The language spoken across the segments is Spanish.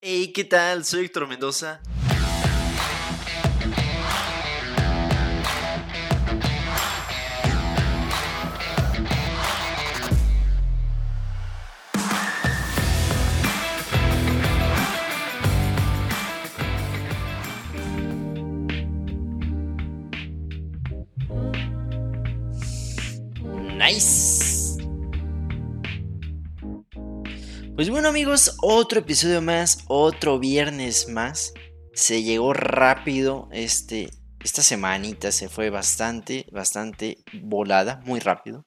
Hey, ¿qué tal? Soy Héctor Mendoza. Pues bueno amigos, otro episodio más, otro viernes más. Se llegó rápido este, esta semanita, se fue bastante, bastante volada, muy rápido.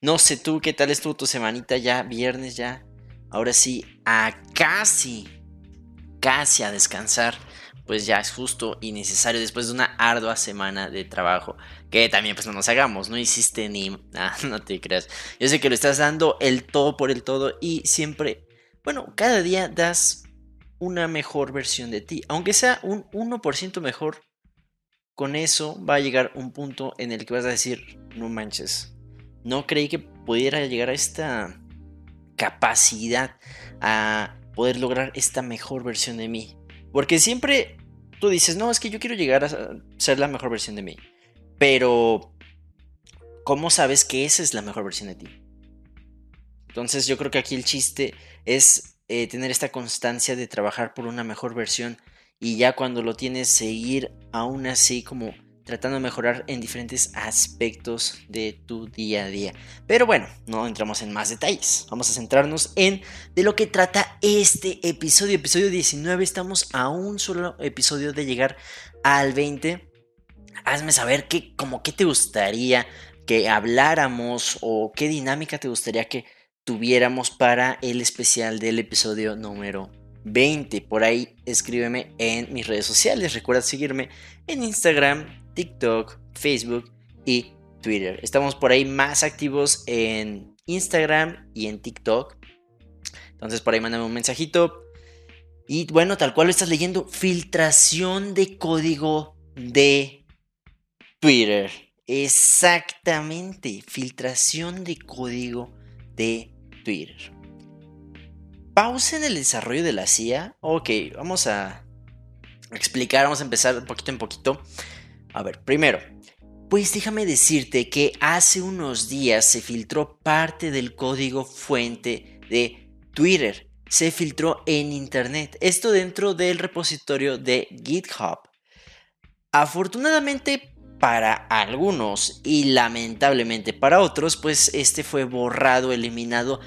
No sé tú qué tal estuvo tu semanita ya, viernes ya. Ahora sí, a casi, casi a descansar pues ya es justo y necesario después de una ardua semana de trabajo. Que también pues no nos hagamos, no hiciste ni... nada, no te creas. Yo sé que lo estás dando el todo por el todo y siempre, bueno, cada día das una mejor versión de ti. Aunque sea un 1% mejor, con eso va a llegar un punto en el que vas a decir, no manches, no creí que pudiera llegar a esta capacidad a poder lograr esta mejor versión de mí. Porque siempre tú dices, no, es que yo quiero llegar a ser la mejor versión de mí. Pero, ¿cómo sabes que esa es la mejor versión de ti? Entonces yo creo que aquí el chiste es eh, tener esta constancia de trabajar por una mejor versión y ya cuando lo tienes seguir aún así como tratando de mejorar en diferentes aspectos de tu día a día. Pero bueno, no entramos en más detalles. Vamos a centrarnos en de lo que trata este episodio. Episodio 19. Estamos a un solo episodio de llegar al 20. Hazme saber qué, como qué te gustaría que habláramos o qué dinámica te gustaría que tuviéramos para el especial del episodio número 20. Por ahí escríbeme en mis redes sociales. Recuerda seguirme en Instagram, TikTok, Facebook y Twitter. Estamos por ahí más activos en Instagram y en TikTok. Entonces por ahí mándame un mensajito. Y bueno, tal cual lo estás leyendo, filtración de código de Twitter. Exactamente, filtración de código de Twitter. Pausa en el desarrollo de la CIA. Ok, vamos a explicar, vamos a empezar poquito en poquito. A ver, primero, pues déjame decirte que hace unos días se filtró parte del código fuente de Twitter. Se filtró en Internet. Esto dentro del repositorio de GitHub. Afortunadamente para algunos y lamentablemente para otros, pues este fue borrado, eliminado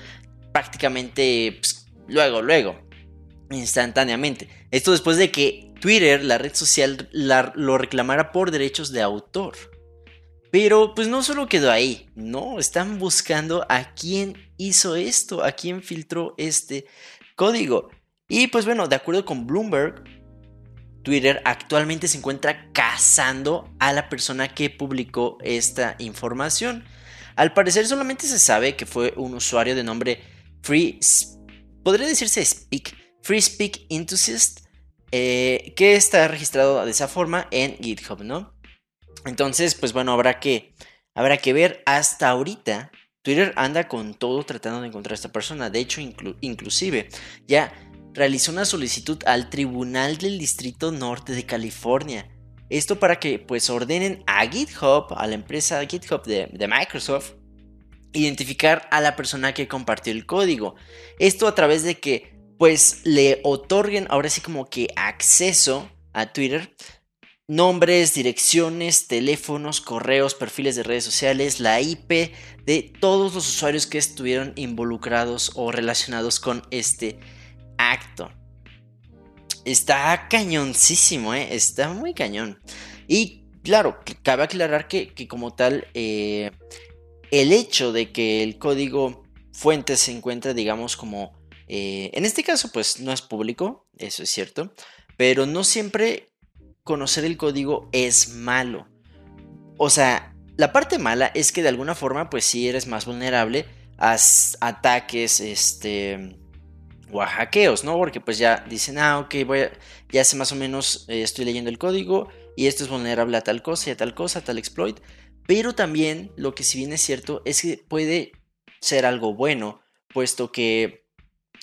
prácticamente pues, luego, luego, instantáneamente. Esto después de que Twitter, la red social, lo reclamara por derechos de autor. Pero pues no solo quedó ahí, no, están buscando a quién hizo esto, a quién filtró este código. Y pues bueno, de acuerdo con Bloomberg, Twitter actualmente se encuentra cazando a la persona que publicó esta información. Al parecer solamente se sabe que fue un usuario de nombre Free, podría decirse Speak, Free Speak Enthusiast, eh, que está registrado de esa forma en GitHub, ¿no? Entonces, pues bueno, habrá que, habrá que ver hasta ahorita. Twitter anda con todo tratando de encontrar a esta persona. De hecho, inclusive ya realizó una solicitud al Tribunal del Distrito Norte de California. Esto para que pues ordenen a GitHub, a la empresa GitHub de, Microsoft, identificar a la persona que compartió el código. Esto a través de que pues le otorguen ahora sí como que acceso a Twitter, nombres, direcciones, teléfonos, correos, perfiles de redes sociales, la IP de todos los usuarios que estuvieron involucrados o relacionados con este acto. Está cañoncísimo, ¿eh? está muy cañón. Y claro, cabe aclarar que, como tal, eh, el hecho de que el código fuente se encuentre, digamos, como eh, en este caso, pues no es público, eso es cierto, pero no siempre conocer el código es malo. O sea, la parte mala es que de alguna forma, pues sí eres más vulnerable a ataques, este, o a hackeos, ¿no? Porque pues ya dicen, ah, ok, voy ya sé más o menos, eh, estoy leyendo el código y esto es vulnerable a tal cosa y a tal cosa, a tal exploit. Pero también lo que si bien es cierto es que puede ser algo bueno, puesto que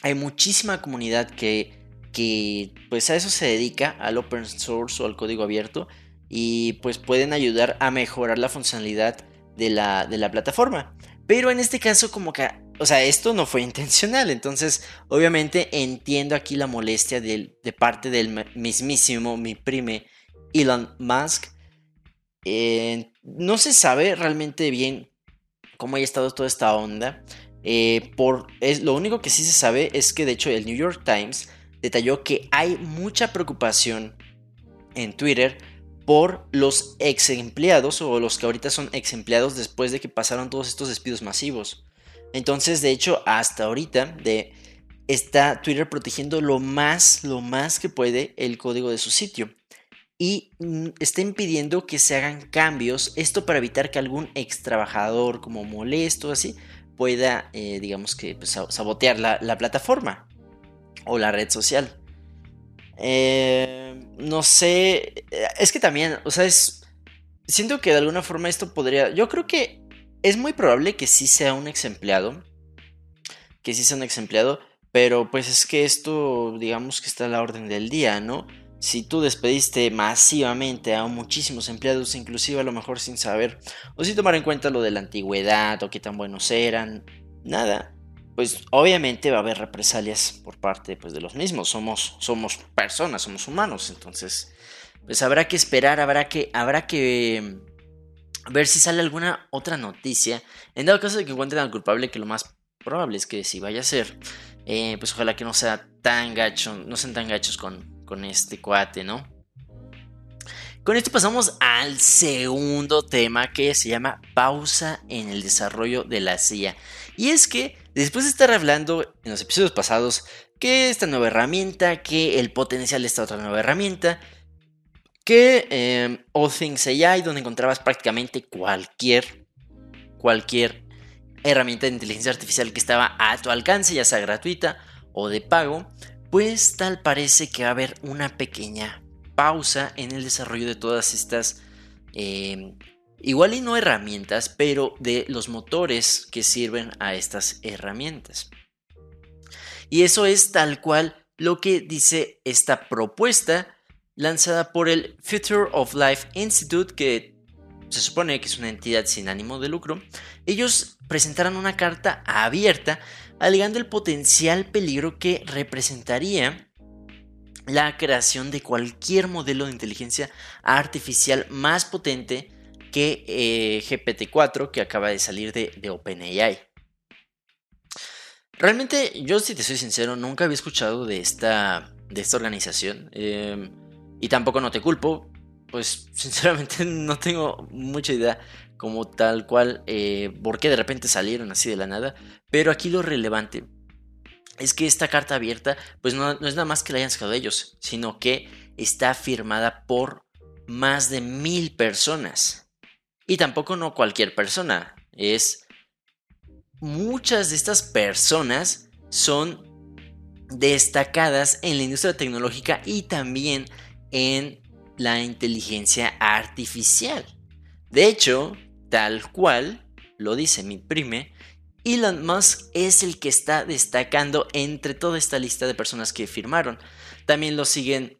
hay muchísima comunidad que que pues a eso se dedica, al open source o al código abierto, y pues pueden ayudar a mejorar la funcionalidad de la, de la plataforma. Pero en este caso como que, o sea, esto no fue intencional, entonces obviamente entiendo aquí la molestia de, parte del mismísimo, mi prime Elon Musk. Eh, no se sabe realmente bien cómo haya estado toda esta onda. Eh, por, lo único que sí se sabe es que de hecho el New York Times detalló que hay mucha preocupación en Twitter por los ex empleados o los que ahorita son ex empleados después de que pasaron todos estos despidos masivos. Entonces, de hecho, hasta ahorita de, está Twitter protegiendo lo más, lo más que puede el código de su sitio. Y mm, está impidiendo que se hagan cambios, esto para evitar que algún ex trabajador como molesto así pueda, eh, digamos que, pues, sabotear la, la plataforma o la red social. Eh, no sé, es que también, o sea, es... Siento que de alguna forma esto podría... Yo creo que es muy probable que sí sea un ex empleado. Que sí sea un ex empleado. Pero pues es que esto, digamos que está a la orden del día, ¿no? Si tú despediste masivamente a muchísimos empleados, inclusive a lo mejor sin saber, o sin tomar en cuenta lo de la antigüedad o qué tan buenos eran, nada pues obviamente va a haber represalias por parte pues, de los mismos. Somos, somos personas, somos humanos. Entonces, pues habrá que esperar, habrá que, habrá que ver si sale alguna otra noticia. En dado caso de que encuentren al culpable, que lo más probable es que si vaya a ser, eh, pues ojalá que no sea tan gacho, no sean tan gachos con, con este cuate, ¿no? Con esto pasamos al segundo tema que se llama pausa en el desarrollo de la CIA. Y es que después de estar hablando en los episodios pasados que esta nueva herramienta, que el potencial de esta otra nueva herramienta, que eh, All Things AI, donde encontrabas prácticamente cualquier, cualquier herramienta de inteligencia artificial que estaba a tu alcance, ya sea gratuita o de pago, pues tal parece que va a haber una pequeña pausa en el desarrollo de todas estas, em, igual y no herramientas, pero de los motores que sirven a estas herramientas. Y eso es tal cual lo que dice esta propuesta lanzada por el Future of Life Institute, que se supone que es una entidad sin ánimo de lucro. Ellos presentaron una carta abierta alegando el potencial peligro que representaría la creación de cualquier modelo de inteligencia artificial más potente que eh, GPT-4 que acaba de salir de, OpenAI. Realmente, yo si te soy sincero, nunca había escuchado de esta, de esta organización em, y tampoco no te culpo, pues sinceramente no tengo mucha idea como tal cual eh, por qué de repente salieron así de la nada, pero aquí lo relevante es que esta carta abierta, pues no, es nada más que la hayan sacado ellos, sino que está firmada por más de mil personas. Y tampoco no cualquier persona, es muchas de estas personas son destacadas en la industria tecnológica y también en la inteligencia artificial. De hecho, tal cual lo dice mi prime, Elon Musk es el que está destacando entre toda esta lista de personas que firmaron. También lo siguen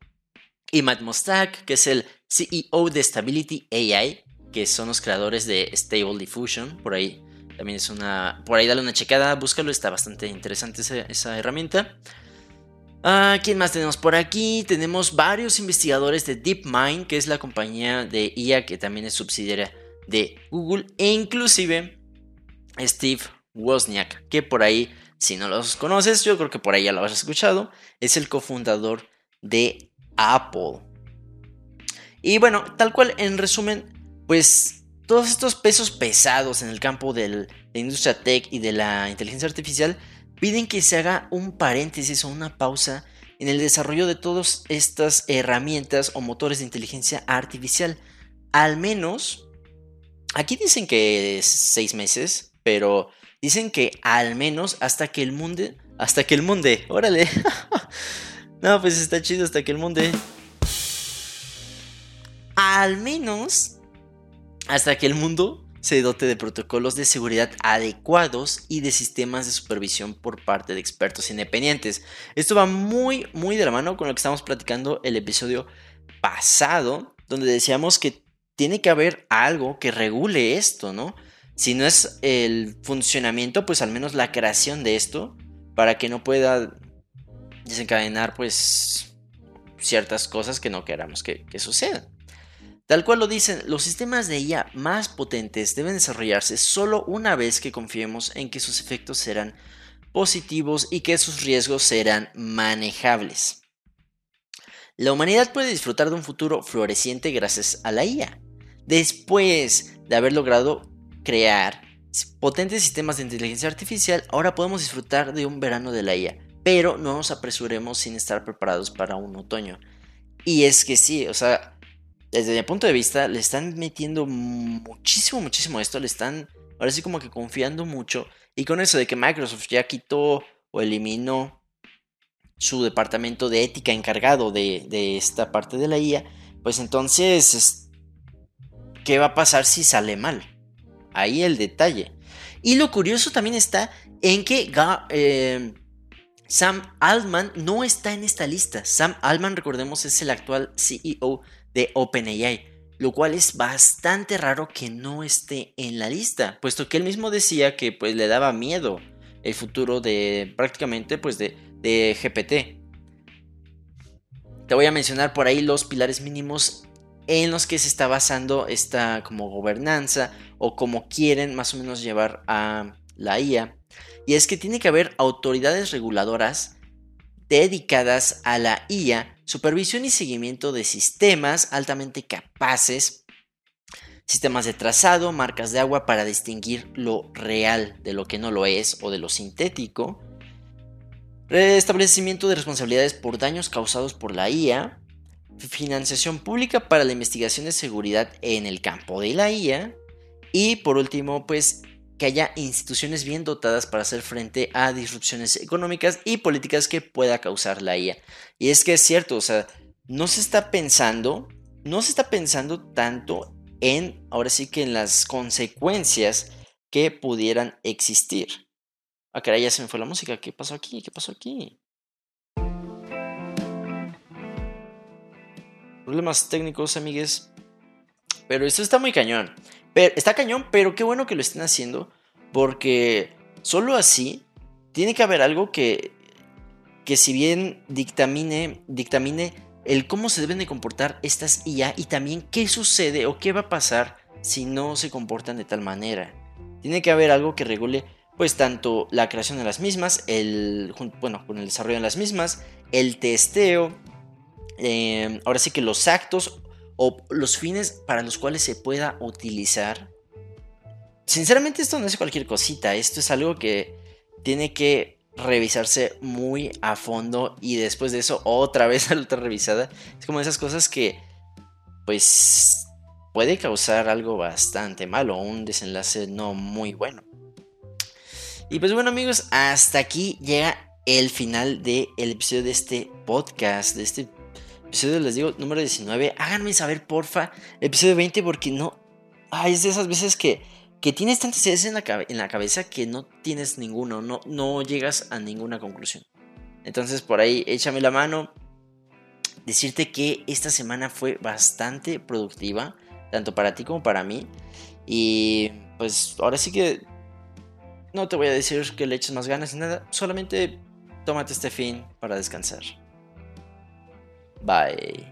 Imad Mostak, que es el CEO de Stability AI, que son los creadores de Stable Diffusion. Por ahí también es una. Por ahí dale una checada, búscalo, está bastante interesante esa, herramienta. Ah, ¿Quién más tenemos por aquí? Tenemos varios investigadores de DeepMind, que es la compañía de IA que también es subsidiaria de Google, e inclusive Steve Wozniak, que por ahí, si no los conoces, yo creo que por ahí ya lo has escuchado, es el cofundador de Apple. Y bueno, tal cual, en resumen, pues todos estos pesos pesados en el campo de la industria tech y de la inteligencia artificial piden que se haga un paréntesis o una pausa en el desarrollo de todas estas herramientas o motores de inteligencia artificial. Al menos, aquí dicen que es seis meses, pero Dicen que al menos hasta que el mundo... Hasta que el mundo... Órale. no, pues está chido hasta que el mundo... Al menos hasta que el mundo se dote de protocolos de seguridad adecuados y de sistemas de supervisión por parte de expertos independientes. Esto va muy, muy de la mano con lo que estamos platicando el episodio pasado, donde decíamos que tiene que haber algo que regule esto, ¿no? Si no es el funcionamiento, pues al menos la creación de esto, para que no pueda desencadenar, pues, ciertas cosas que no queramos que, que sucedan. Tal cual lo dicen, los sistemas de IA más potentes deben desarrollarse solo una vez que confiemos en que sus efectos serán positivos y que sus riesgos serán manejables. La humanidad puede disfrutar de un futuro floreciente gracias a la IA. Después de haber logrado crear potentes sistemas de inteligencia artificial, ahora podemos disfrutar de un verano de la IA, pero no nos apresuremos sin estar preparados para un otoño. Y es que sí, o sea, desde mi punto de vista, le están metiendo muchísimo, muchísimo esto. Le están, ahora sí, como que confiando mucho. Y con eso de que Microsoft ya quitó o eliminó su departamento de ética encargado de, de esta parte de la IA, pues entonces, ¿qué va a pasar si sale mal? Ahí el detalle. Y lo curioso también está en que eh, Sam Altman no está en esta lista. Sam Altman, recordemos, es el actual CEO de OpenAI, lo cual es bastante raro que no esté en la lista, puesto que él mismo decía que pues le daba miedo el futuro de prácticamente pues de, de GPT. Te voy a mencionar por ahí los pilares mínimos en los que se está basando esta como gobernanza o como quieren más o menos llevar a la IA. Y es que tiene que haber autoridades reguladoras dedicadas a la IA, supervisión y seguimiento de sistemas altamente capaces, sistemas de trazado, marcas de agua para distinguir lo real de lo que no lo es o de lo sintético, restablecimiento de responsabilidades por daños causados por la IA, financiación pública para la investigación de seguridad en el campo de la IA y por último pues que haya instituciones bien dotadas para hacer frente a disrupciones económicas y políticas que pueda causar la IA. Y es que es cierto, o sea, no se está pensando, no se está pensando tanto en, ahora sí que en las consecuencias que pudieran existir. Ah, caray, ya se me fue la música. ¿Qué pasó aquí? ¿Qué pasó aquí? Problemas técnicos, amigues. Pero esto está muy cañón está cañón, pero qué bueno que lo estén haciendo. Porque solo así tiene que haber algo que, que si bien dictamine, dictamine el cómo se deben de comportar estas IA y también qué sucede o qué va a pasar si no se comportan de tal manera. Tiene que haber algo que regule pues tanto la creación de las mismas, el, bueno, con el desarrollo de las mismas, el testeo, eh, ahora sí que los actos o los fines para los cuales se pueda utilizar. Sinceramente esto no es cualquier cosita, esto es algo que tiene que revisarse muy a fondo y después de eso otra vez a la otra revisada. Es como esas cosas que pues puede causar algo bastante malo, un desenlace no muy bueno. Y pues bueno amigos, hasta aquí llega el final del episodio de este podcast, de este episodio, les digo, número 19. Háganme saber, porfa, episodio 20, porque no. Ay, es de esas veces que, que tienes tantas ideas en la, en la cabeza que no tienes ninguno, no, no llegas a ninguna conclusión. Entonces, por ahí, échame la mano. Decirte que esta semana fue bastante productiva, tanto para ti como para mí. Y pues ahora sí que no te voy a decir que le eches más ganas ni nada, solamente tómate este fin para descansar. Bye.